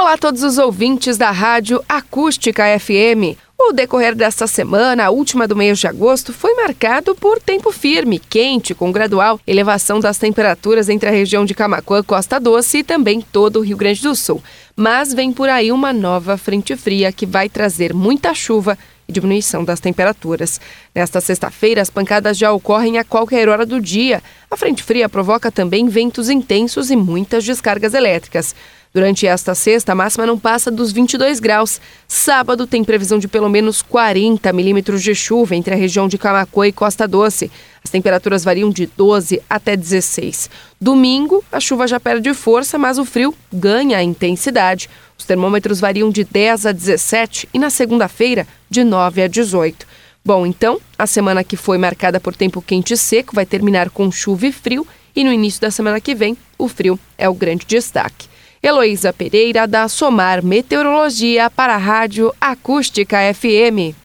Olá a todos os ouvintes da Rádio Acústica FM. O decorrer desta semana, a última do mês de agosto, foi marcado por tempo firme, quente, com gradual elevação das temperaturas entre a região de Camacuã, Costa Doce e também todo o Rio Grande do Sul. Mas vem por aí uma nova frente fria que vai trazer muita chuva e diminuição das temperaturas. Nesta sexta-feira, as pancadas já ocorrem a qualquer hora do dia. A frente fria provoca também ventos intensos e muitas descargas elétricas. Durante esta sexta, a máxima não passa dos 22 graus. Sábado tem previsão de pelo menos 40 milímetros de chuva entre a região de Camacuã e Costa Doce. As temperaturas variam de 12 até 16. Domingo, a chuva já perde força, mas o frio ganha intensidade. Os termômetros variam de 10 a 17 e na segunda-feira, de 9 a 18. Bom, então, a semana que foi marcada por tempo quente e seco vai terminar com chuva e frio, e no início da semana que vem, o frio é o grande destaque. Heloísa Pereira, da Somar Meteorologia, para a Rádio Acústica FM.